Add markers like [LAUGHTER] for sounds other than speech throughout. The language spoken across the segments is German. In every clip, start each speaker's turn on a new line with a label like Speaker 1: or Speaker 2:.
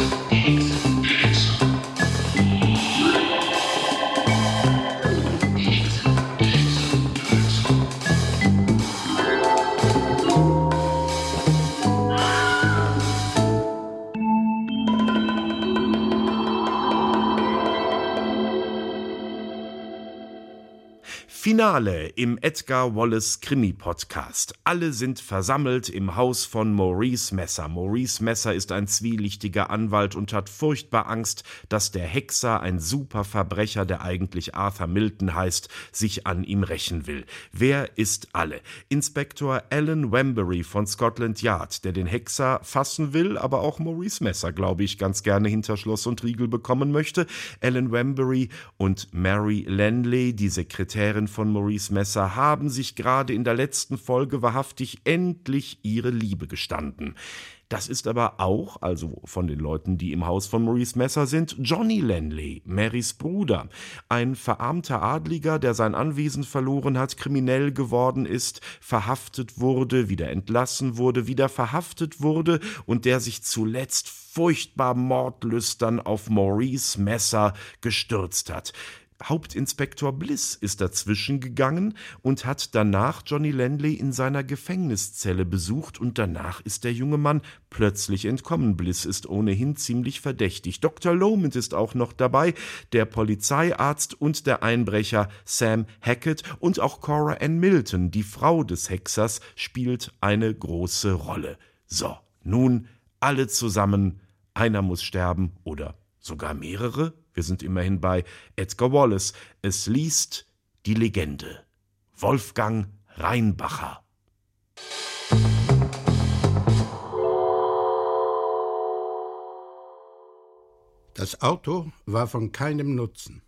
Speaker 1: Thank you Finale im Edgar Wallace Krimi Podcast. Alle sind versammelt im Haus von Maurice Messer. Maurice Messer ist ein zwielichtiger Anwalt und hat furchtbar Angst, dass der Hexer, ein Superverbrecher, der eigentlich Arthur Milton heißt, sich an ihm rächen will. Wer ist alle? Inspektor Alan Wembury von Scotland Yard, der den Hexer fassen will, aber auch Maurice Messer, glaube ich, ganz gerne hinter Schloss und Riegel bekommen möchte. Alan Wembury und Mary Lanley, die Sekretärin von Maurice Messer haben sich gerade in der letzten Folge wahrhaftig endlich ihre Liebe gestanden. Das ist aber auch, also von den Leuten, die im Haus von Maurice Messer sind, Johnny Lanley, Marys Bruder, ein verarmter Adliger, der sein Anwesen verloren hat, kriminell geworden ist, verhaftet wurde, wieder entlassen wurde, wieder verhaftet wurde und der sich zuletzt furchtbar mordlüstern auf Maurice Messer gestürzt hat. Hauptinspektor Bliss ist dazwischen gegangen und hat danach Johnny Landley in seiner Gefängniszelle besucht und danach ist der junge Mann plötzlich entkommen. Bliss ist ohnehin ziemlich verdächtig. Dr. Lomond ist auch noch dabei, der Polizeiarzt und der Einbrecher Sam Hackett und auch Cora Ann Milton, die Frau des Hexers, spielt eine große Rolle. So, nun alle zusammen, einer muss sterben oder sogar mehrere? Wir sind immerhin bei Edgar Wallace. Es liest die Legende. Wolfgang Reinbacher.
Speaker 2: Das Auto war von keinem Nutzen.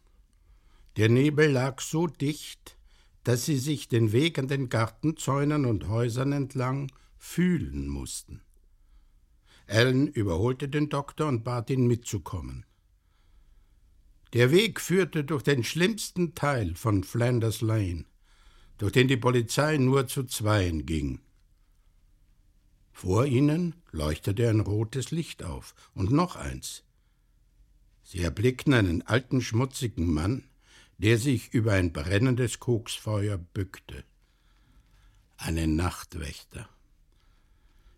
Speaker 2: Der Nebel lag so dicht, dass sie sich den Weg an den Gartenzäunen und Häusern entlang fühlen mussten. Ellen überholte den Doktor und bat ihn mitzukommen. Der Weg führte durch den schlimmsten Teil von Flanders Lane, durch den die Polizei nur zu zweien ging. Vor ihnen leuchtete ein rotes Licht auf und noch eins. Sie erblickten einen alten, schmutzigen Mann, der sich über ein brennendes Koksfeuer bückte. Einen Nachtwächter.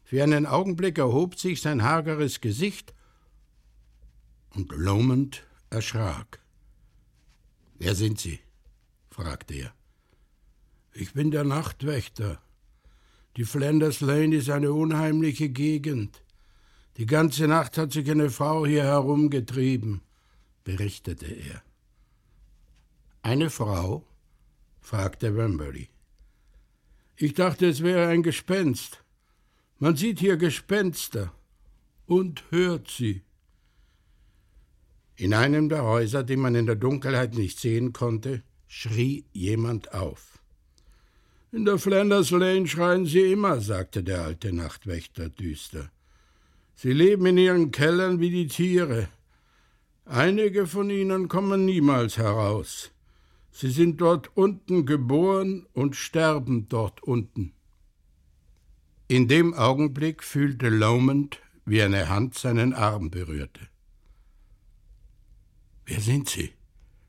Speaker 2: Für einen Augenblick erhob sich sein hageres Gesicht und Lomond erschrak. Wer sind Sie? fragte er. Ich bin der Nachtwächter. Die Flanders Lane ist eine unheimliche Gegend. Die ganze Nacht hat sich eine Frau hier herumgetrieben, berichtete er. Eine Frau? fragte Wembury. Ich dachte, es wäre ein Gespenst. Man sieht hier Gespenster und hört sie. In einem der Häuser, die man in der Dunkelheit nicht sehen konnte, schrie jemand auf. In der Flanders Lane schreien sie immer, sagte der alte Nachtwächter düster. Sie leben in ihren Kellern wie die Tiere. Einige von ihnen kommen niemals heraus. Sie sind dort unten geboren und sterben dort unten. In dem Augenblick fühlte Lomond, wie eine Hand seinen Arm berührte. Wer sind Sie?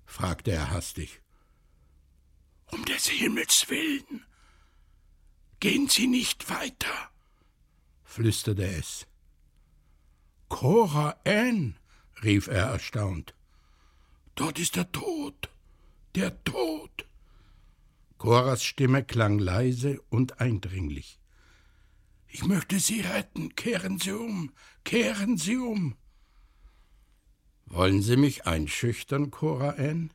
Speaker 2: fragte er hastig. Um des Himmels willen. Gehen Sie nicht weiter, flüsterte es. Cora Ann, rief er erstaunt. Dort ist der Tod, der Tod. Coras Stimme klang leise und eindringlich. Ich möchte Sie retten, kehren Sie um, kehren Sie um. Wollen Sie mich einschüchtern, Cora Ann?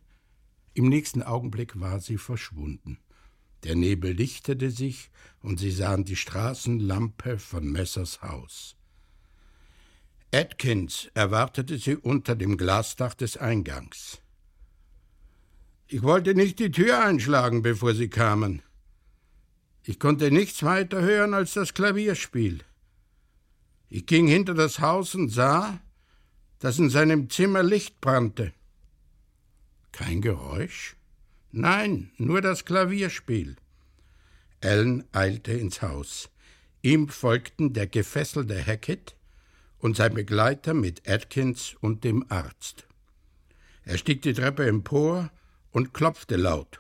Speaker 2: Im nächsten Augenblick war sie verschwunden. Der Nebel lichtete sich, und sie sahen die Straßenlampe von Messers Haus. Atkins erwartete sie unter dem Glasdach des Eingangs. Ich wollte nicht die Tür einschlagen, bevor Sie kamen. Ich konnte nichts weiter hören als das Klavierspiel. Ich ging hinter das Haus und sah, dass in seinem Zimmer Licht brannte. Kein Geräusch? Nein, nur das Klavierspiel. Ellen eilte ins Haus. Ihm folgten der gefesselte Hackett und sein Begleiter mit Atkins und dem Arzt. Er stieg die Treppe empor und klopfte laut.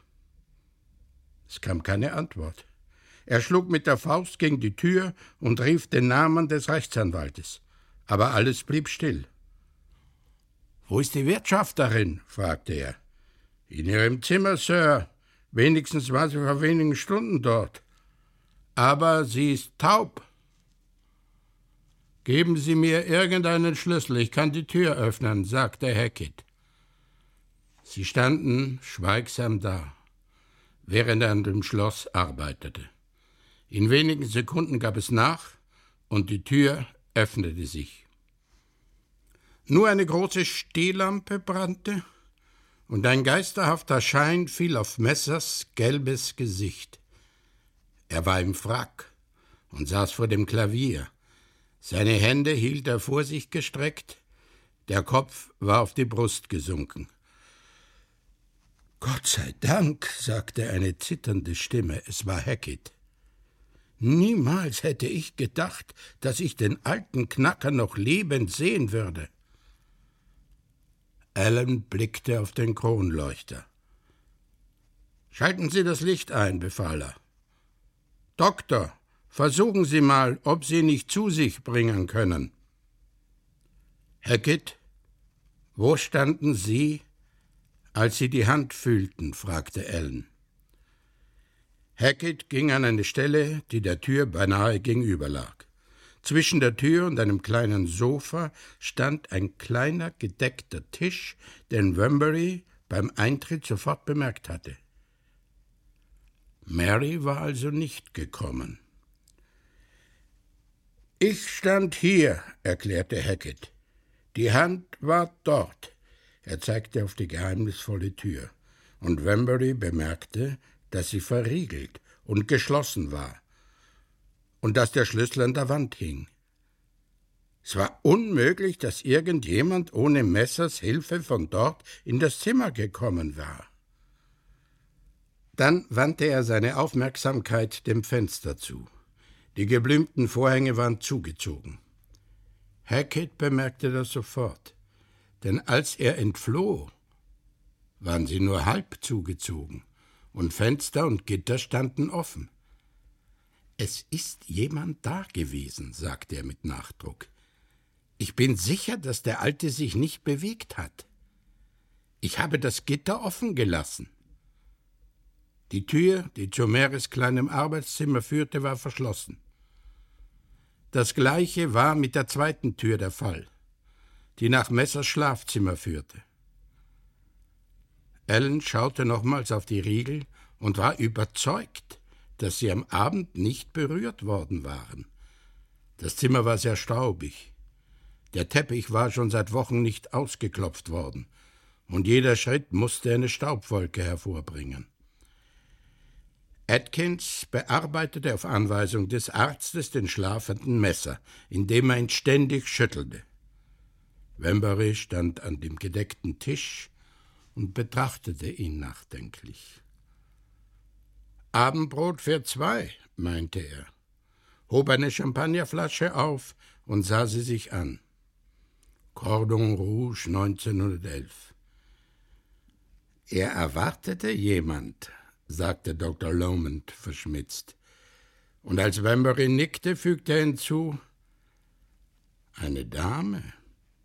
Speaker 2: Es kam keine Antwort. Er schlug mit der Faust gegen die Tür und rief den Namen des Rechtsanwaltes. Aber alles blieb still. Wo ist die Wirtschafterin? fragte er. In Ihrem Zimmer, Sir. Wenigstens war sie vor wenigen Stunden dort. Aber sie ist taub. Geben Sie mir irgendeinen Schlüssel, ich kann die Tür öffnen, sagte Hackett. Sie standen schweigsam da, während er an dem Schloss arbeitete. In wenigen Sekunden gab es nach und die Tür öffnete sich. Nur eine große Stehlampe brannte und ein geisterhafter Schein fiel auf Messers gelbes Gesicht. Er war im Frack und saß vor dem Klavier. Seine Hände hielt er vor sich gestreckt, der Kopf war auf die Brust gesunken. Gott sei Dank, sagte eine zitternde Stimme, es war Hackett. Niemals hätte ich gedacht, dass ich den alten Knacker noch lebend sehen würde. Alan blickte auf den Kronleuchter. Schalten Sie das Licht ein, befahl er. Doktor, versuchen Sie mal, ob Sie nicht zu sich bringen können. Hackett, wo standen Sie, als sie die Hand fühlten, fragte Ellen. Hackett ging an eine Stelle, die der Tür beinahe gegenüber lag. Zwischen der Tür und einem kleinen Sofa stand ein kleiner gedeckter Tisch, den Wembury beim Eintritt sofort bemerkt hatte. Mary war also nicht gekommen. Ich stand hier, erklärte Hackett. Die Hand war dort. Er zeigte auf die geheimnisvolle Tür, und Wembury bemerkte, dass sie verriegelt und geschlossen war, und dass der Schlüssel an der Wand hing. Es war unmöglich, dass irgendjemand ohne Messers Hilfe von dort in das Zimmer gekommen war. Dann wandte er seine Aufmerksamkeit dem Fenster zu. Die geblümten Vorhänge waren zugezogen. Hackett bemerkte das sofort denn als er entfloh, waren sie nur halb zugezogen und Fenster und Gitter standen offen. Es ist jemand da gewesen, sagte er mit Nachdruck. Ich bin sicher, dass der Alte sich nicht bewegt hat. Ich habe das Gitter offen gelassen. Die Tür, die zu Meres kleinem Arbeitszimmer führte, war verschlossen. Das gleiche war mit der zweiten Tür der Fall die nach Messers Schlafzimmer führte. Ellen schaute nochmals auf die Riegel und war überzeugt, dass sie am Abend nicht berührt worden waren. Das Zimmer war sehr staubig. Der Teppich war schon seit Wochen nicht ausgeklopft worden, und jeder Schritt musste eine Staubwolke hervorbringen. Atkins bearbeitete auf Anweisung des Arztes den schlafenden Messer, indem er ihn ständig schüttelte. Wembury stand an dem gedeckten Tisch und betrachtete ihn nachdenklich. Abendbrot für zwei, meinte er, hob eine Champagnerflasche auf und sah sie sich an. Cordon Rouge 1911. Er erwartete jemand, sagte Dr. Lomond verschmitzt. Und als Wembury nickte, fügte er hinzu: Eine Dame.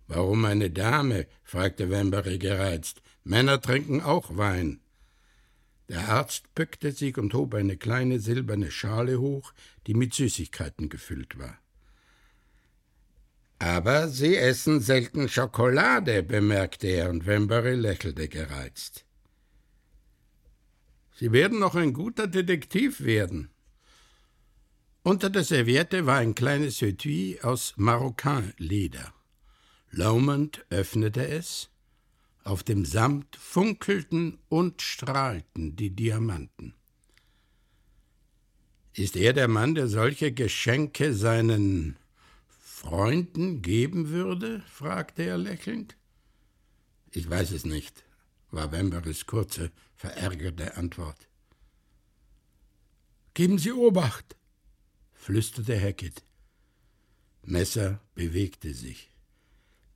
Speaker 2: Warum eine Dame? fragte Wembury gereizt. Männer trinken auch Wein. Der Arzt bückte sich und hob eine kleine silberne Schale hoch, die mit Süßigkeiten gefüllt war. Aber Sie essen selten Schokolade, bemerkte er, und Wembury lächelte gereizt. Sie werden noch ein guter Detektiv werden. Unter der Serviette war ein kleines Etui aus Marokkanleder. Laumend öffnete es, auf dem Samt funkelten und strahlten die Diamanten. Ist er der Mann, der solche Geschenke seinen Freunden geben würde? fragte er lächelnd. Ich weiß es nicht, war Wemberes kurze, verärgerte Antwort. Geben Sie Obacht, flüsterte Hackett. Messer bewegte sich.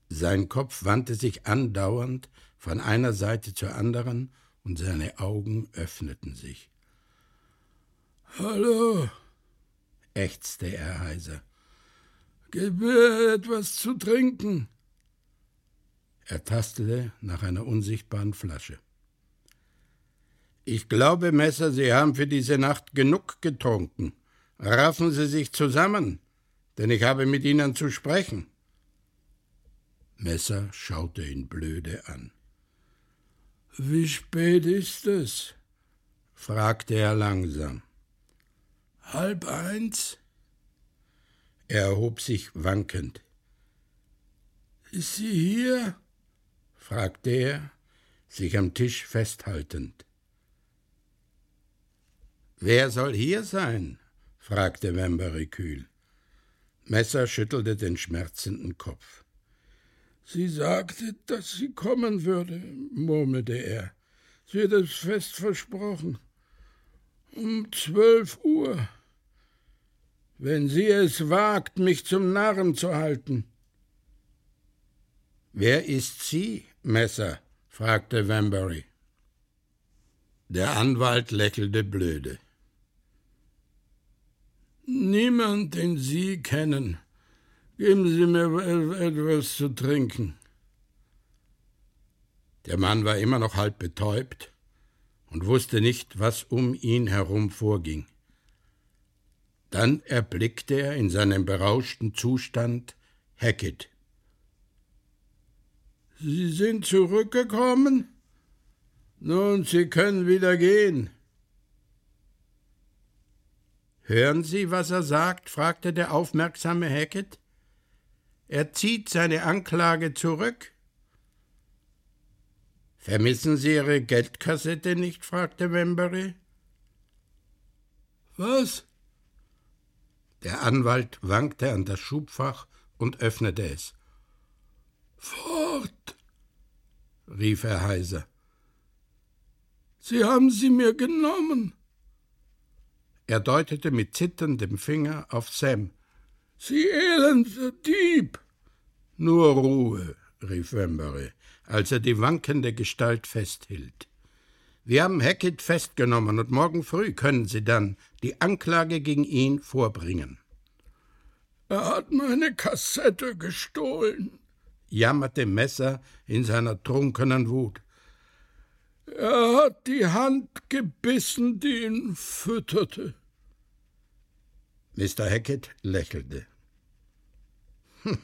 Speaker 2: Sein Kopf wandte sich andauernd von einer Seite zur anderen und seine Augen öffneten sich. Hallo, ächzte er heiser. Gib mir etwas zu trinken. Er tastete nach einer unsichtbaren Flasche. Ich glaube, Messer, Sie haben für diese Nacht genug getrunken. Raffen Sie sich zusammen, denn ich habe mit Ihnen zu sprechen. Messer schaute ihn blöde an. Wie spät ist es? fragte er langsam. Halb eins? Er erhob sich wankend. Ist sie hier? fragte er, sich am Tisch festhaltend. Wer soll hier sein? fragte Wembury kühl. Messer schüttelte den schmerzenden Kopf. Sie sagte, dass sie kommen würde, murmelte er. Sie hat es fest versprochen. Um zwölf Uhr. Wenn sie es wagt, mich zum Narren zu halten. Wer ist sie, Messer? fragte Wambury. Der Anwalt lächelte blöde. Niemand, den Sie kennen. Geben Sie mir etwas zu trinken. Der Mann war immer noch halb betäubt und wusste nicht, was um ihn herum vorging. Dann erblickte er in seinem berauschten Zustand Hackett. Sie sind zurückgekommen? Nun, Sie können wieder gehen. Hören Sie, was er sagt? fragte der aufmerksame Hackett. Er zieht seine Anklage zurück. Vermissen Sie Ihre Geldkassette nicht? fragte Wembury. Was? Der Anwalt wankte an das Schubfach und öffnete es. Fort! rief er heiser. Sie haben sie mir genommen. Er deutete mit zitterndem Finger auf Sam. Sie elender Dieb! Nur Ruhe, rief Wembury, als er die wankende Gestalt festhielt. Wir haben Hackett festgenommen und morgen früh können Sie dann die Anklage gegen ihn vorbringen. Er hat meine Kassette gestohlen, jammerte Messer in seiner trunkenen Wut. Er hat die Hand gebissen, die ihn fütterte. Mr. Hackett lächelte. Hm,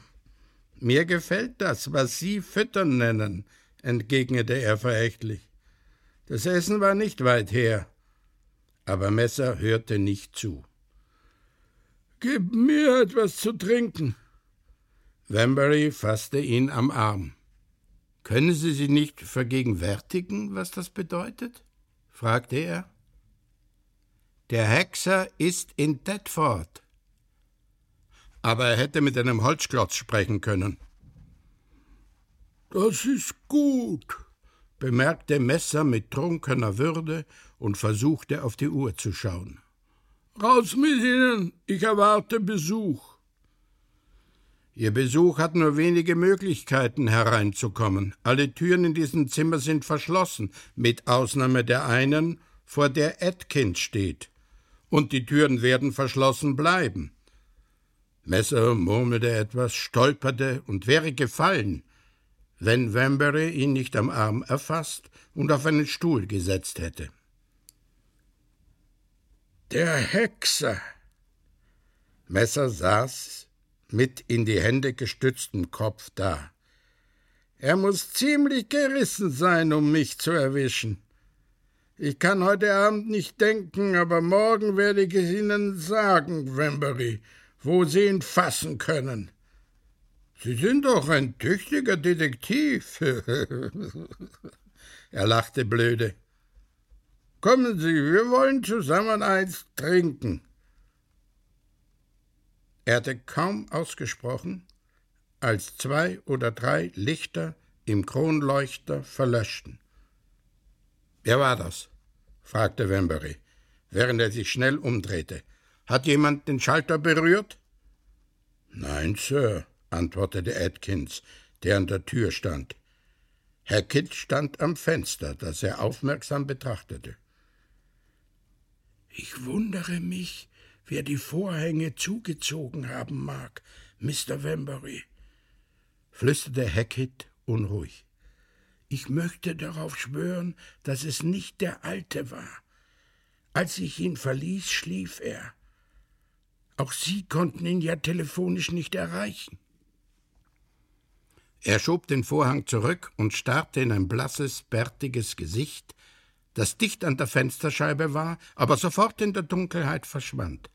Speaker 2: mir gefällt das, was Sie füttern nennen, entgegnete er verächtlich. Das Essen war nicht weit her. Aber Messer hörte nicht zu. Gib mir etwas zu trinken. Wambury fasste ihn am Arm. Können Sie sich nicht vergegenwärtigen, was das bedeutet? fragte er. Der Hexer ist in Tedford. Aber er hätte mit einem Holzklotz sprechen können. Das ist gut, bemerkte Messer mit trunkener Würde und versuchte auf die Uhr zu schauen. Raus mit Ihnen, ich erwarte Besuch. Ihr Besuch hat nur wenige Möglichkeiten hereinzukommen. Alle Türen in diesem Zimmer sind verschlossen, mit Ausnahme der einen, vor der Atkins steht. Und die Türen werden verschlossen bleiben. Messer murmelte etwas, stolperte und wäre gefallen, wenn Wambury ihn nicht am Arm erfasst und auf einen Stuhl gesetzt hätte. Der Hexer. Messer saß mit in die Hände gestütztem Kopf da. Er muss ziemlich gerissen sein, um mich zu erwischen. Ich kann heute Abend nicht denken, aber morgen werde ich es Ihnen sagen, Wembury, wo Sie ihn fassen können. Sie sind doch ein tüchtiger Detektiv. [LAUGHS] er lachte blöde. Kommen Sie, wir wollen zusammen eins trinken. Er hatte kaum ausgesprochen, als zwei oder drei Lichter im Kronleuchter verlöschten. Wer war das? fragte Wembury, während er sich schnell umdrehte. Hat jemand den Schalter berührt? Nein, Sir, antwortete Atkins, der an der Tür stand. Hackett stand am Fenster, das er aufmerksam betrachtete. Ich wundere mich, wer die Vorhänge zugezogen haben mag, Mr. Wembury, flüsterte Hackett unruhig. Ich möchte darauf schwören, dass es nicht der Alte war. Als ich ihn verließ, schlief er. Auch Sie konnten ihn ja telefonisch nicht erreichen. Er schob den Vorhang zurück und starrte in ein blasses, bärtiges Gesicht, das dicht an der Fensterscheibe war, aber sofort in der Dunkelheit verschwand.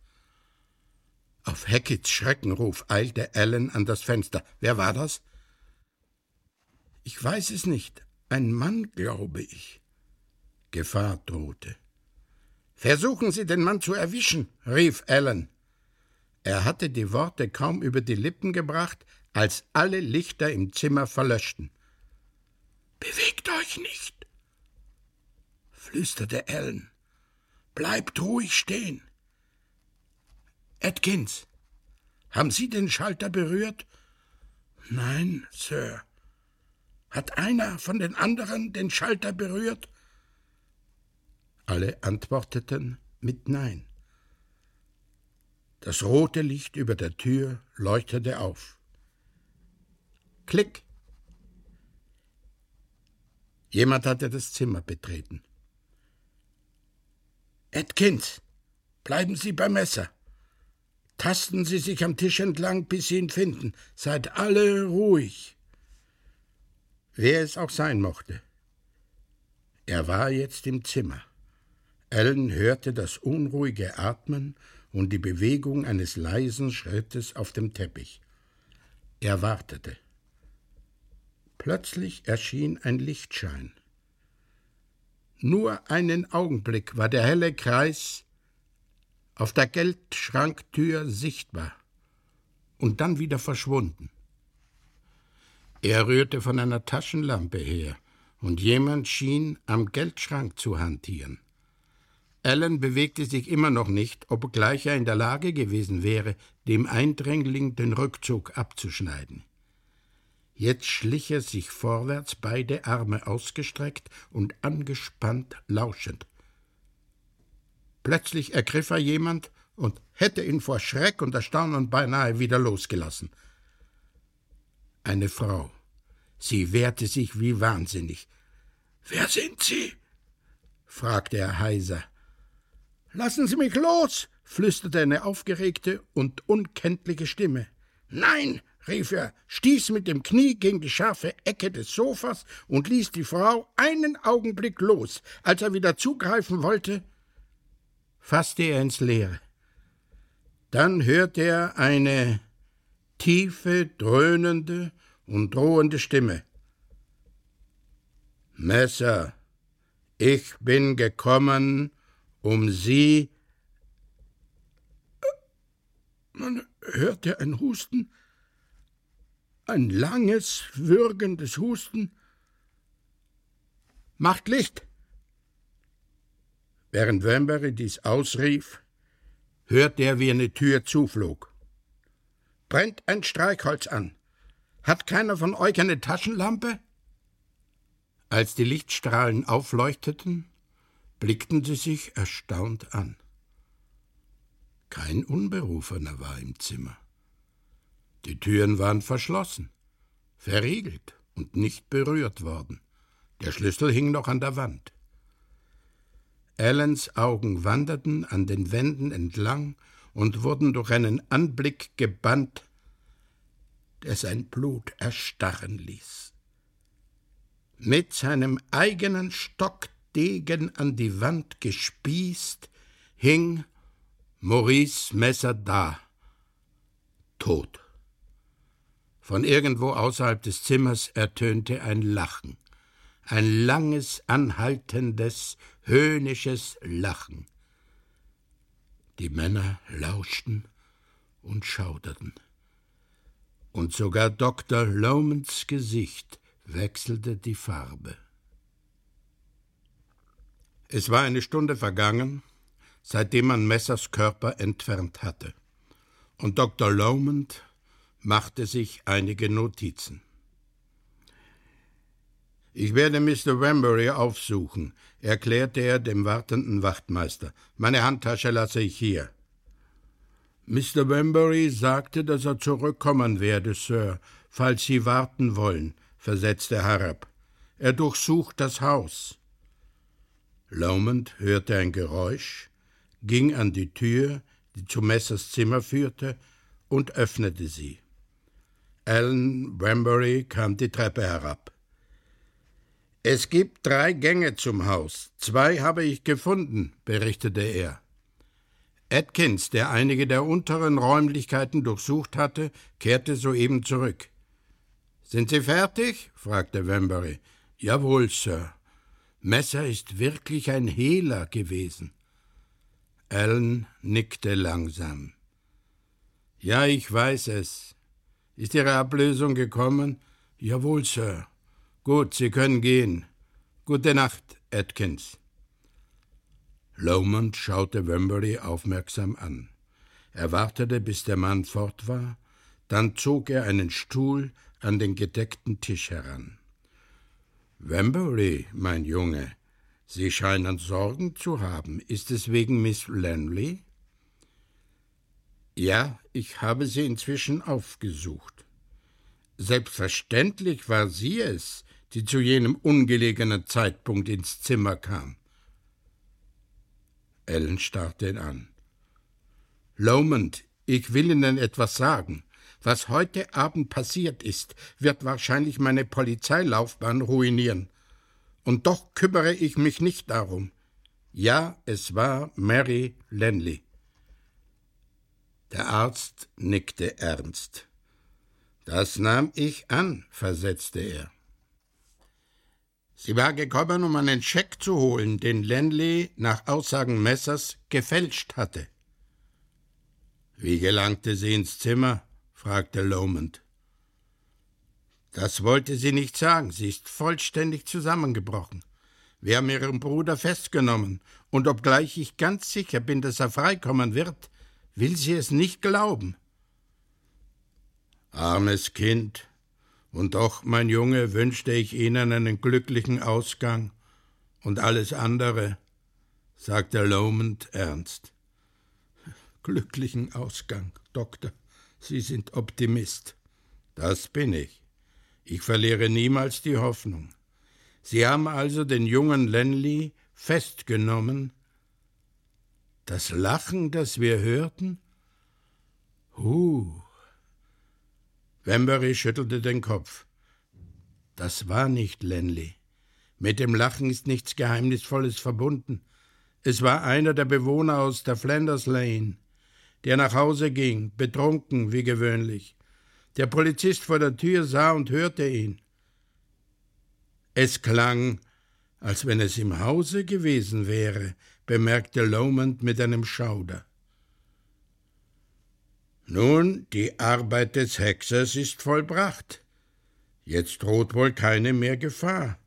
Speaker 2: Auf Hacketts Schreckenruf eilte Allen an das Fenster. Wer war das? Ich weiß es nicht. Ein Mann, glaube ich. Gefahr drohte. Versuchen Sie, den Mann zu erwischen, rief Allen. Er hatte die Worte kaum über die Lippen gebracht, als alle Lichter im Zimmer verlöschten. Bewegt euch nicht, flüsterte Ellen. Bleibt ruhig stehen. Atkins, haben Sie den Schalter berührt? Nein, Sir. Hat einer von den anderen den Schalter berührt? Alle antworteten mit Nein. Das rote Licht über der Tür leuchtete auf. Klick. Jemand hatte das Zimmer betreten. Atkins, bleiben Sie beim Messer. Tasten Sie sich am Tisch entlang, bis Sie ihn finden. Seid alle ruhig. Wer es auch sein mochte. Er war jetzt im Zimmer. Ellen hörte das unruhige Atmen und die Bewegung eines leisen Schrittes auf dem Teppich. Er wartete. Plötzlich erschien ein Lichtschein. Nur einen Augenblick war der helle Kreis auf der Geldschranktür sichtbar und dann wieder verschwunden. Er rührte von einer Taschenlampe her, und jemand schien am Geldschrank zu hantieren. Allen bewegte sich immer noch nicht, obgleich er in der Lage gewesen wäre, dem Eindringling den Rückzug abzuschneiden. Jetzt schlich er sich vorwärts, beide Arme ausgestreckt und angespannt lauschend. Plötzlich ergriff er jemand und hätte ihn vor Schreck und Erstaunen beinahe wieder losgelassen. Eine Frau. Sie wehrte sich wie wahnsinnig. Wer sind Sie? fragte er heiser. Lassen Sie mich los, flüsterte eine aufgeregte und unkenntliche Stimme. Nein, rief er, stieß mit dem Knie gegen die scharfe Ecke des Sofas und ließ die Frau einen Augenblick los. Als er wieder zugreifen wollte, fasste er ins Leere. Dann hörte er eine tiefe, dröhnende und drohende Stimme. Messer, ich bin gekommen, um Sie. Man hörte ein Husten, ein langes, würgendes Husten. Macht Licht! Während Wembury dies ausrief, hörte er, wie eine Tür zuflog. Brennt ein Streichholz an. Hat keiner von euch eine Taschenlampe? Als die Lichtstrahlen aufleuchteten, blickten sie sich erstaunt an. Kein Unberufener war im Zimmer. Die Türen waren verschlossen, verriegelt und nicht berührt worden. Der Schlüssel hing noch an der Wand. Allens Augen wanderten an den Wänden entlang und wurden durch einen Anblick gebannt, der sein Blut erstarren ließ. Mit seinem eigenen Stockdegen an die Wand gespießt, hing Maurice Messer da, tot. Von irgendwo außerhalb des Zimmers ertönte ein Lachen, ein langes, anhaltendes, höhnisches Lachen. Die Männer lauschten und schauderten. Und sogar Dr. Lomans Gesicht wechselte die Farbe. Es war eine Stunde vergangen, seitdem man Messers Körper entfernt hatte, und Dr. Lomond machte sich einige Notizen. Ich werde Mr. Wembury aufsuchen, erklärte er dem wartenden Wachtmeister. Meine Handtasche lasse ich hier. Mr. Wembury sagte, dass er zurückkommen werde, Sir, falls Sie warten wollen, versetzte Harrap. Er durchsucht das Haus. Lomond hörte ein Geräusch, ging an die Tür, die zu Messers Zimmer führte, und öffnete sie. Alan Wembury kam die Treppe herab. Es gibt drei Gänge zum Haus. Zwei habe ich gefunden, berichtete er. Atkins, der einige der unteren Räumlichkeiten durchsucht hatte, kehrte soeben zurück. Sind Sie fertig? fragte Wembury. Jawohl, Sir. Messer ist wirklich ein Hehler gewesen. Alan nickte langsam. Ja, ich weiß es. Ist Ihre Ablösung gekommen? Jawohl, Sir. Gut, Sie können gehen. Gute Nacht, Atkins. Lomond schaute Wembury aufmerksam an. Er wartete, bis der Mann fort war, dann zog er einen Stuhl an den gedeckten Tisch heran. Wembury, mein Junge, Sie scheinen Sorgen zu haben. Ist es wegen Miss Lanley? Ja, ich habe sie inzwischen aufgesucht. Selbstverständlich war sie es, die zu jenem ungelegenen Zeitpunkt ins Zimmer kam. Ellen starrte ihn an. Lomond, ich will Ihnen etwas sagen. Was heute Abend passiert ist, wird wahrscheinlich meine Polizeilaufbahn ruinieren. Und doch kümmere ich mich nicht darum. Ja, es war Mary Lenley. Der Arzt nickte ernst. Das nahm ich an, versetzte er. Sie war gekommen, um einen Scheck zu holen, den Lenley nach Aussagen Messers gefälscht hatte. Wie gelangte sie ins Zimmer? fragte Lomond. Das wollte sie nicht sagen. Sie ist vollständig zusammengebrochen. Wir haben ihren Bruder festgenommen, und obgleich ich ganz sicher bin, dass er freikommen wird, will sie es nicht glauben. Armes Kind, und doch, mein Junge, wünschte ich Ihnen einen glücklichen Ausgang und alles andere, sagte Lomond ernst. Glücklichen Ausgang, Doktor. Sie sind Optimist. Das bin ich. Ich verliere niemals die Hoffnung. Sie haben also den jungen Lenley festgenommen. Das Lachen, das wir hörten? Huh, Wembury schüttelte den Kopf. Das war nicht Lenley. Mit dem Lachen ist nichts Geheimnisvolles verbunden. Es war einer der Bewohner aus der Flanders Lane, der nach Hause ging, betrunken wie gewöhnlich. Der Polizist vor der Tür sah und hörte ihn. Es klang, als wenn es im Hause gewesen wäre, bemerkte Lomond mit einem Schauder. Nun, die Arbeit des Hexers ist vollbracht. Jetzt droht wohl keine mehr Gefahr.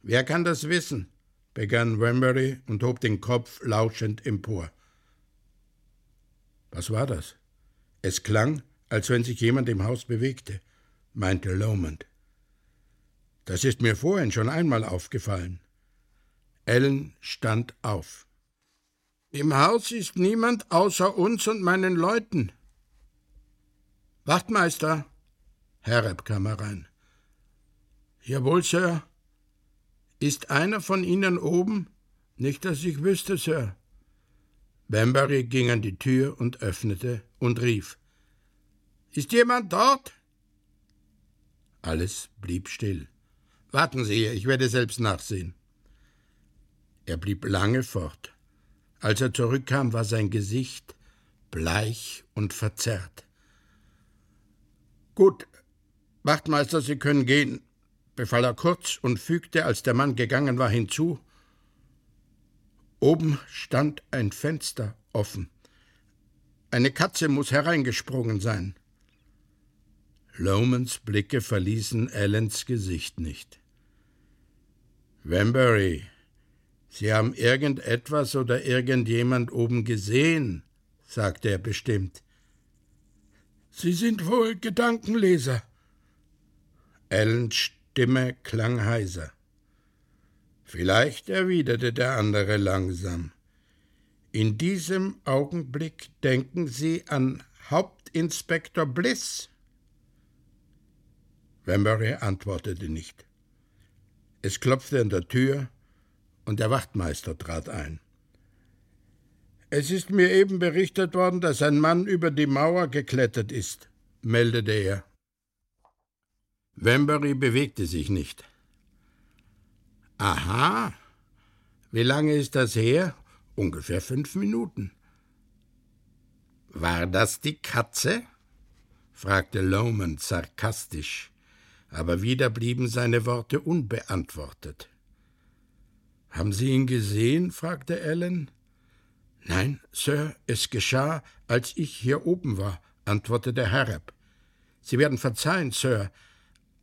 Speaker 2: Wer kann das wissen? begann Wembury und hob den Kopf lauschend empor. Was war das? Es klang, als wenn sich jemand im Haus bewegte, meinte Lomond. Das ist mir vorhin schon einmal aufgefallen. Ellen stand auf. Im Haus ist niemand außer uns und meinen Leuten. Wachtmeister. Herab kam herein. Jawohl, Sir. Ist einer von Ihnen oben? Nicht, dass ich wüsste, Sir. Bambury ging an die Tür und öffnete und rief. Ist jemand dort? Alles blieb still. Warten Sie, ich werde selbst nachsehen. Er blieb lange fort. Als er zurückkam, war sein Gesicht bleich und verzerrt. Gut, Wachtmeister, Sie können gehen, befahl er kurz und fügte, als der Mann gegangen war, hinzu Oben stand ein Fenster offen. Eine Katze muss hereingesprungen sein. Lomans Blicke verließen Allens Gesicht nicht. Wembury, Sie haben irgendetwas oder irgendjemand oben gesehen, sagte er bestimmt. Sie sind wohl Gedankenleser. Ellens Stimme klang heiser. Vielleicht erwiderte der andere langsam. In diesem Augenblick denken Sie an Hauptinspektor Bliss. Wembury antwortete nicht. Es klopfte an der Tür und der Wachtmeister trat ein. Es ist mir eben berichtet worden, dass ein Mann über die Mauer geklettert ist, meldete er. Wembury bewegte sich nicht. Aha. Wie lange ist das her? Ungefähr fünf Minuten. War das die Katze? fragte Lomond sarkastisch, aber wieder blieben seine Worte unbeantwortet. Haben Sie ihn gesehen? fragte Ellen. Nein, Sir, es geschah, als ich hier oben war, antwortete Harrop. Sie werden verzeihen, Sir,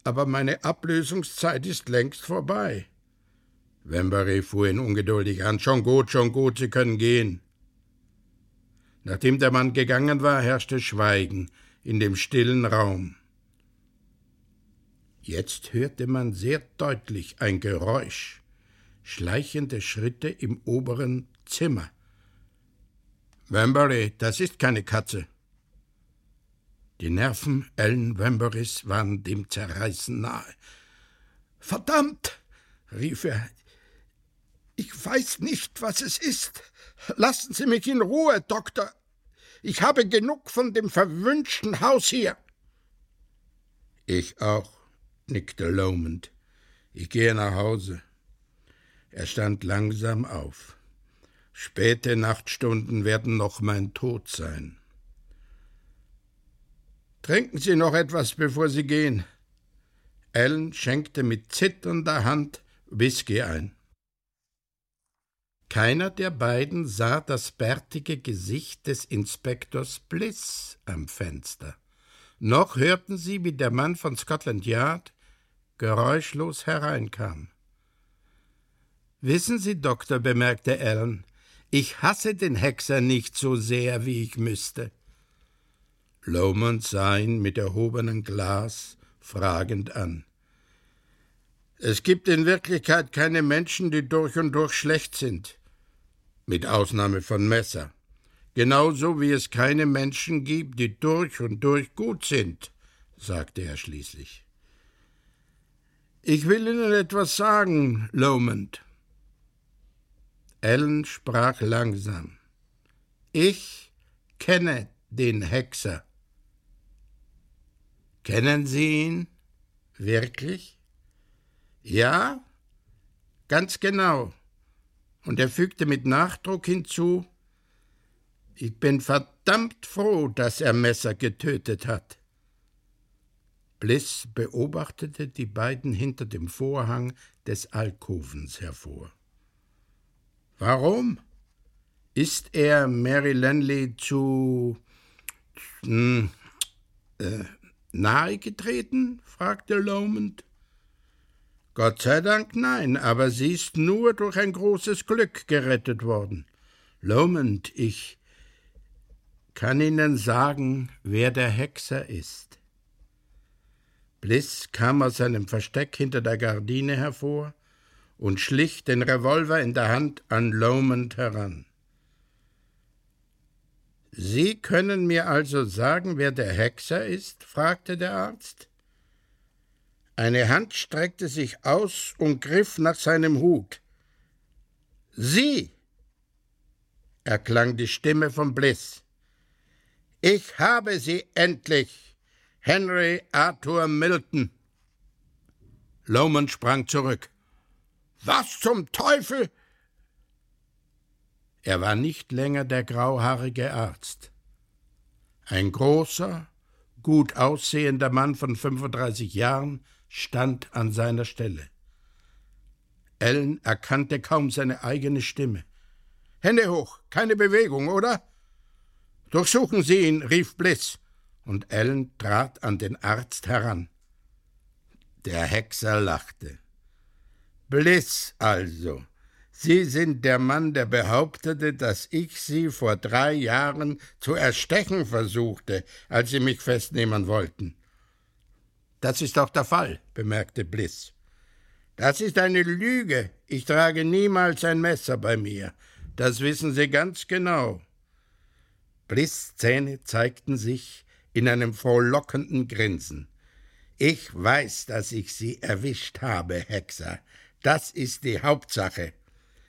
Speaker 2: aber meine Ablösungszeit ist längst vorbei. Wembury fuhr ihn ungeduldig an. Schon gut, schon gut, Sie können gehen. Nachdem der Mann gegangen war, herrschte Schweigen in dem stillen Raum. Jetzt hörte man sehr deutlich ein Geräusch, schleichende Schritte im oberen Zimmer. Wembury, das ist keine Katze. Die Nerven Ellen Wemburys waren dem Zerreißen nahe. Verdammt, rief er, ich weiß nicht, was es ist. Lassen Sie mich in Ruhe, Doktor. Ich habe genug von dem verwünschten Haus hier. Ich auch, nickte Lomond. Ich gehe nach Hause. Er stand langsam auf. Späte Nachtstunden werden noch mein Tod sein. Trinken Sie noch etwas, bevor Sie gehen. Ellen schenkte mit zitternder Hand Whisky ein. Keiner der beiden sah das bärtige Gesicht des Inspektors Bliss am Fenster. Noch hörten sie, wie der Mann von Scotland Yard geräuschlos hereinkam. Wissen Sie, Doktor, bemerkte Allen, ich hasse den Hexer nicht so sehr, wie ich müsste. Lomond sah ihn mit erhobenem Glas fragend an. Es gibt in Wirklichkeit keine Menschen, die durch und durch schlecht sind mit Ausnahme von Messer. Genauso wie es keine Menschen gibt, die durch und durch gut sind, sagte er schließlich. Ich will Ihnen etwas sagen, Lomond. Ellen sprach langsam. Ich kenne den Hexer. Kennen Sie ihn? Wirklich? Ja, ganz genau. Und er fügte mit Nachdruck hinzu Ich bin verdammt froh, dass er Messer getötet hat. Bliss beobachtete die beiden hinter dem Vorhang des Alkovens hervor. Warum? Ist er Mary Lanley zu hm, äh, nahe getreten? fragte Lomond. Gott sei Dank nein, aber sie ist nur durch ein großes Glück gerettet worden. Lomond, ich kann Ihnen sagen, wer der Hexer ist. Bliss kam aus seinem Versteck hinter der Gardine hervor und schlich den Revolver in der Hand an Lomond heran. Sie können mir also sagen, wer der Hexer ist? fragte der Arzt. Eine Hand streckte sich aus und griff nach seinem Hut. Sie! erklang die Stimme von Bliss. Ich habe sie endlich, Henry Arthur Milton. Lomond sprang zurück. Was zum Teufel? Er war nicht länger der grauhaarige Arzt. Ein großer, gut aussehender Mann von 35 Jahren stand an seiner Stelle. Ellen erkannte kaum seine eigene Stimme. Hände hoch, keine Bewegung, oder? Durchsuchen Sie ihn, rief Bliss, und Ellen trat an den Arzt heran. Der Hexer lachte. Bliss also. Sie sind der Mann, der behauptete, dass ich Sie vor drei Jahren zu erstechen versuchte, als Sie mich festnehmen wollten. Das ist doch der Fall, bemerkte Bliss. Das ist eine Lüge. Ich trage niemals ein Messer bei mir. Das wissen Sie ganz genau. Bliss Zähne zeigten sich in einem frohlockenden Grinsen. Ich weiß, dass ich Sie erwischt habe, Hexer. Das ist die Hauptsache.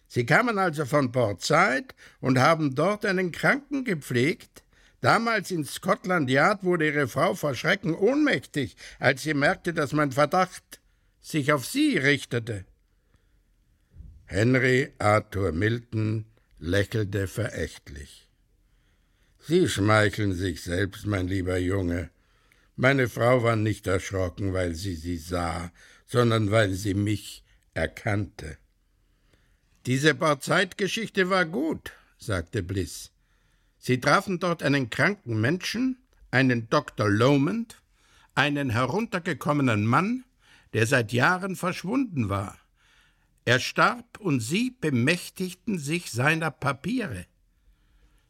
Speaker 2: Sie kamen also von Port Said und haben dort einen Kranken gepflegt. Damals in Scotland Yard wurde Ihre Frau vor Schrecken ohnmächtig, als sie merkte, dass mein Verdacht sich auf Sie richtete. Henry Arthur Milton lächelte verächtlich. Sie schmeicheln sich selbst, mein lieber Junge. Meine Frau war nicht erschrocken, weil sie sie sah, sondern weil sie mich erkannte. Diese Bauzeitgeschichte war gut, sagte Bliss. Sie trafen dort einen kranken Menschen, einen Dr. Lomond, einen heruntergekommenen Mann, der seit Jahren verschwunden war. Er starb und Sie bemächtigten sich seiner Papiere.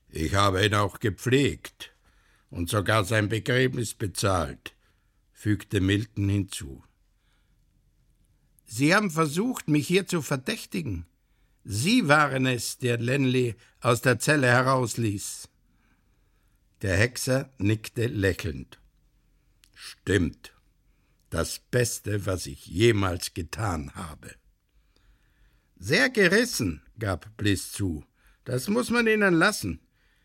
Speaker 2: Ich habe ihn auch gepflegt und sogar sein Begräbnis bezahlt, fügte Milton hinzu. Sie haben versucht, mich hier zu verdächtigen, Sie waren es, der Lenley aus der Zelle herausließ. Der Hexer nickte lächelnd. Stimmt. Das Beste, was ich jemals getan habe. Sehr gerissen, gab Bliss zu. Das muss man Ihnen lassen.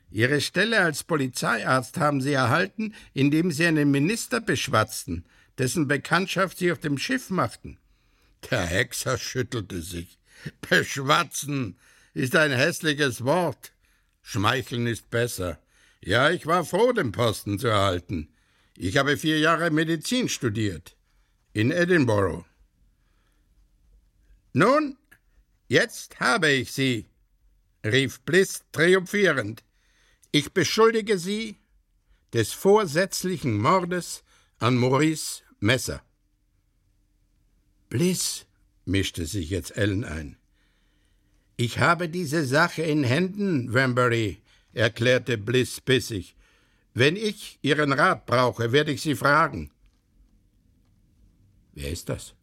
Speaker 2: Ihre Stelle als Polizeiarzt haben Sie erhalten, indem Sie einen Minister beschwatzten, dessen Bekanntschaft Sie auf dem Schiff machten. Der Hexer schüttelte sich. Beschwatzen ist ein hässliches Wort. Schmeicheln ist besser. Ja, ich war froh, den Posten zu erhalten. Ich habe vier Jahre Medizin studiert. In Edinburgh. Nun, jetzt habe ich Sie, rief Bliss triumphierend. Ich beschuldige Sie des vorsätzlichen Mordes an Maurice Messer. Bliss, mischte sich jetzt Ellen ein. Ich habe diese Sache in Händen, Wambury, erklärte Bliss bissig. Wenn ich Ihren Rat brauche, werde ich Sie fragen. Wer ist das?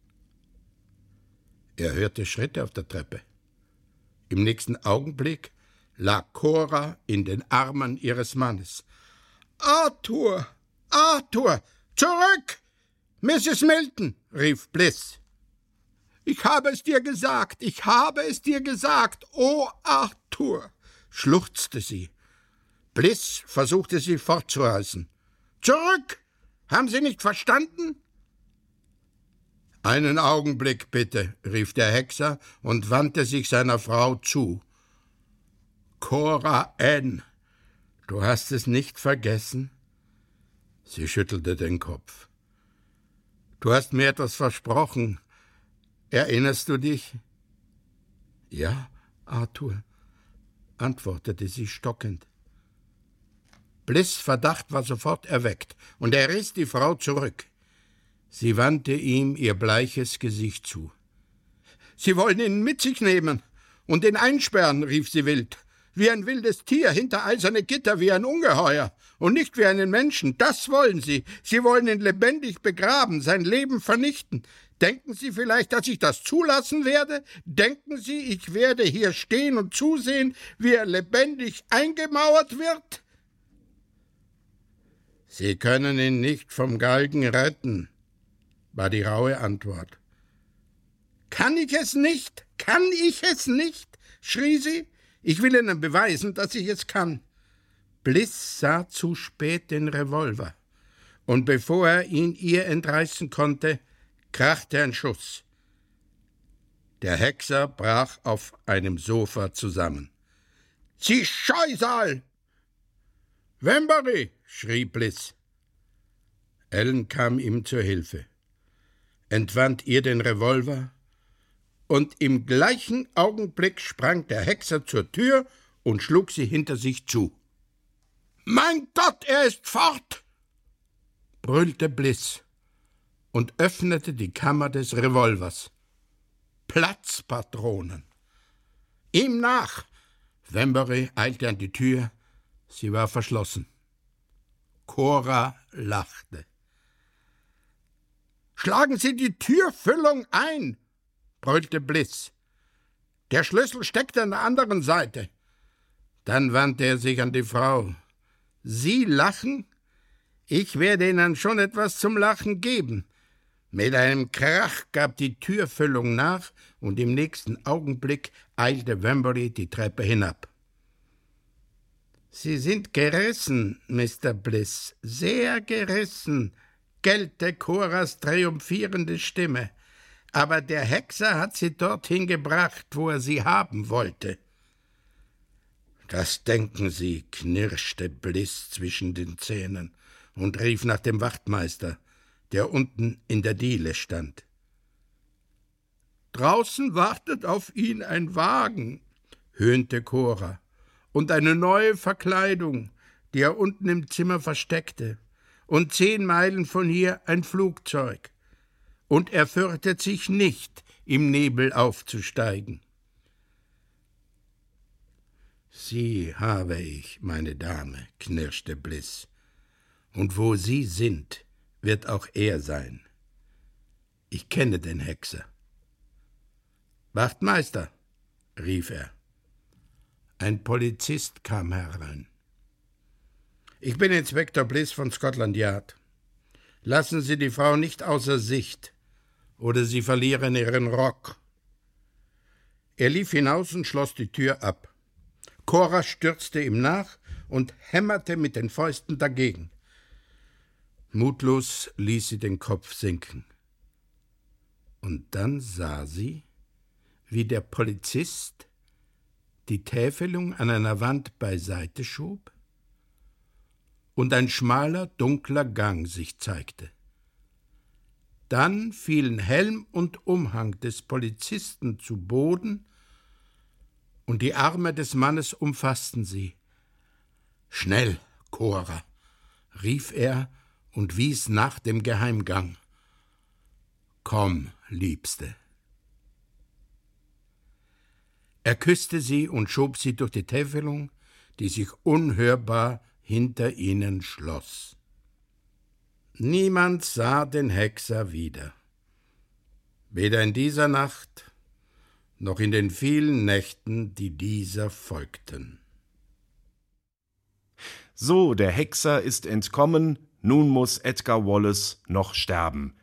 Speaker 2: Er hörte Schritte auf der Treppe. Im nächsten Augenblick lag Cora in den Armen ihres Mannes. Arthur! Arthur! Zurück! Mrs. Milton! rief Bliss. Ich habe es dir gesagt, ich habe es dir gesagt, o oh Arthur, schluchzte sie. Bliss versuchte sie fortzureißen. Zurück! Haben Sie nicht verstanden? Einen Augenblick bitte, rief der Hexer und wandte sich seiner Frau zu. Cora N., du hast es nicht vergessen? Sie schüttelte den Kopf. Du hast mir etwas versprochen, Erinnerst du dich? Ja, Arthur, antwortete sie stockend. Bliss Verdacht war sofort erweckt, und er riss die Frau zurück. Sie wandte ihm ihr bleiches Gesicht zu. Sie wollen ihn mit sich nehmen und ihn einsperren, rief sie wild. Wie ein wildes Tier hinter eiserne Gitter, wie ein Ungeheuer, und nicht wie einen Menschen. Das wollen sie. Sie wollen ihn lebendig begraben, sein Leben vernichten. Denken Sie vielleicht, dass ich das zulassen werde? Denken Sie, ich werde hier stehen und zusehen, wie er lebendig eingemauert wird? Sie können ihn nicht vom Galgen retten, war die raue Antwort. Kann ich es nicht? Kann ich es nicht? schrie sie. Ich will Ihnen beweisen, dass ich es kann. Bliss sah zu spät den Revolver, und bevor er ihn ihr entreißen konnte, krachte ein Schuss. Der Hexer brach auf einem Sofa zusammen. Sie Scheusal! Wembury! schrie Bliss. Ellen kam ihm zur Hilfe, entwand ihr den Revolver, und im gleichen Augenblick sprang der Hexer zur Tür und schlug sie hinter sich zu. Mein Gott, er ist fort! brüllte Bliss und öffnete die Kammer des Revolvers. Platzpatronen. Ihm nach! Wembury eilte an die Tür. Sie war verschlossen. Cora lachte. Schlagen Sie die Türfüllung ein, brüllte Bliss. Der Schlüssel steckt an der anderen Seite. Dann wandte er sich an die Frau. Sie lachen? Ich werde Ihnen schon etwas zum Lachen geben. Mit einem Krach gab die Türfüllung nach, und im nächsten Augenblick eilte Wembury die Treppe hinab. Sie sind gerissen, Mr. Bliss, sehr gerissen, gellte Coras triumphierende Stimme. Aber der Hexer hat sie dorthin gebracht, wo er sie haben wollte. Das denken Sie, knirschte Bliss zwischen den Zähnen und rief nach dem Wachtmeister, der unten in der Diele stand. Draußen wartet auf ihn ein Wagen, höhnte Cora und eine neue Verkleidung, die er unten im Zimmer versteckte, und zehn Meilen von hier ein Flugzeug. Und er fürchtet sich nicht, im Nebel aufzusteigen. Sie habe ich, meine Dame, knirschte Bliss. Und wo Sie sind, wird auch er sein. Ich kenne den Hexer. Wachtmeister, rief er. Ein Polizist kam herein. Ich bin Inspektor Bliss von Scotland Yard. Lassen Sie die Frau nicht außer Sicht, oder Sie verlieren Ihren Rock. Er lief hinaus und schloss die Tür ab. Cora stürzte ihm nach und hämmerte mit den Fäusten dagegen. Mutlos ließ sie den Kopf sinken. Und dann sah sie, wie der Polizist die Täfelung an einer Wand beiseite schob und ein schmaler, dunkler Gang sich zeigte. Dann fielen Helm und Umhang des Polizisten zu Boden, und die Arme des Mannes umfassten sie. Schnell, Cora, rief er und wies nach dem Geheimgang. Komm, Liebste. Er küsste sie und schob sie durch die Täfelung, die sich unhörbar hinter ihnen schloss. Niemand sah den Hexer wieder. Weder in dieser Nacht noch in den vielen Nächten, die dieser folgten.
Speaker 1: So, der Hexer ist entkommen, nun muss Edgar Wallace noch sterben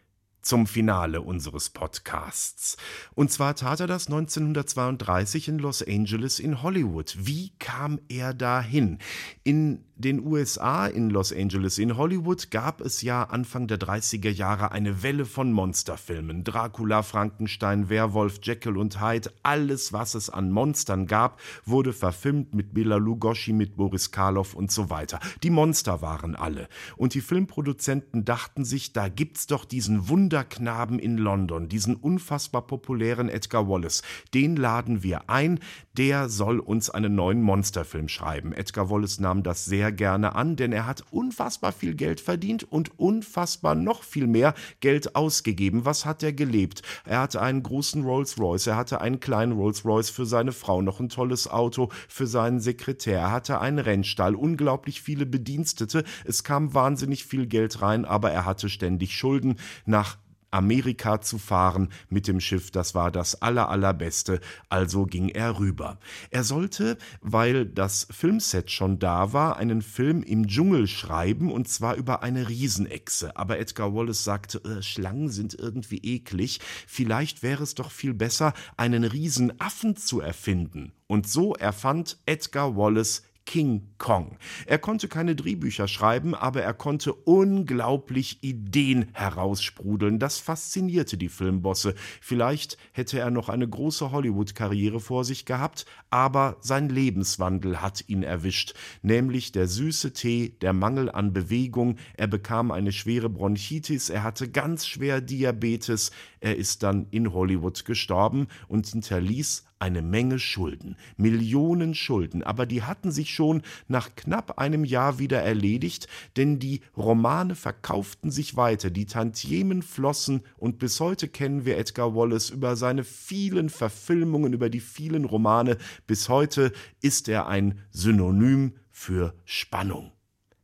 Speaker 1: zum Finale unseres Podcasts. Und zwar tat er das 1932 in Los Angeles in Hollywood. Wie kam er dahin? In den USA, in Los Angeles, in Hollywood gab es ja Anfang der 30er Jahre eine Welle von Monsterfilmen. Dracula, Frankenstein, Werwolf, Jekyll und Hyde, alles, was es an Monstern gab, wurde verfilmt mit Bela Lugosi, mit Boris Karloff und so weiter. Die Monster waren alle. Und die Filmproduzenten dachten sich, da gibt's doch diesen Wunderknaben in London, diesen unfassbar populären Edgar Wallace. Den laden wir ein, der soll uns einen neuen Monsterfilm schreiben. Edgar Wallace nahm das sehr gerne an, denn er hat unfassbar viel Geld verdient und unfassbar noch viel mehr Geld ausgegeben. Was hat er gelebt? Er hatte einen großen Rolls Royce, er hatte einen kleinen Rolls Royce für seine Frau, noch ein tolles Auto für seinen Sekretär, er hatte einen Rennstall, unglaublich viele Bedienstete, es kam wahnsinnig viel Geld rein, aber er hatte ständig Schulden. Nach Amerika zu fahren mit dem Schiff, das war das aller, allerbeste, also ging er rüber. Er sollte, weil das Filmset schon da war, einen Film im Dschungel schreiben und zwar über eine Riesenechse. Aber Edgar Wallace sagte, äh, Schlangen sind irgendwie eklig, vielleicht wäre es doch viel besser, einen Riesenaffen zu erfinden. Und so erfand Edgar Wallace King Kong. Er konnte keine Drehbücher schreiben, aber er konnte unglaublich Ideen heraussprudeln. Das faszinierte die Filmbosse. Vielleicht hätte er noch eine große Hollywood-Karriere vor sich gehabt, aber sein Lebenswandel hat ihn erwischt, nämlich der süße Tee, der Mangel an Bewegung, er bekam eine schwere Bronchitis, er hatte ganz schwer Diabetes, er ist dann in Hollywood gestorben und hinterließ eine Menge Schulden, Millionen Schulden, aber die hatten sich schon nach knapp einem Jahr wieder erledigt, denn die Romane verkauften sich weiter, die Tantiemen flossen und bis heute kennen wir Edgar Wallace über seine vielen Verfilmungen, über die vielen Romane. Bis heute ist er ein Synonym für Spannung.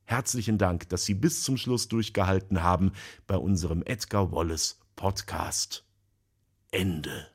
Speaker 1: Herzlichen Dank, dass Sie bis zum Schluss durchgehalten haben bei unserem Edgar Wallace Podcast. Ende.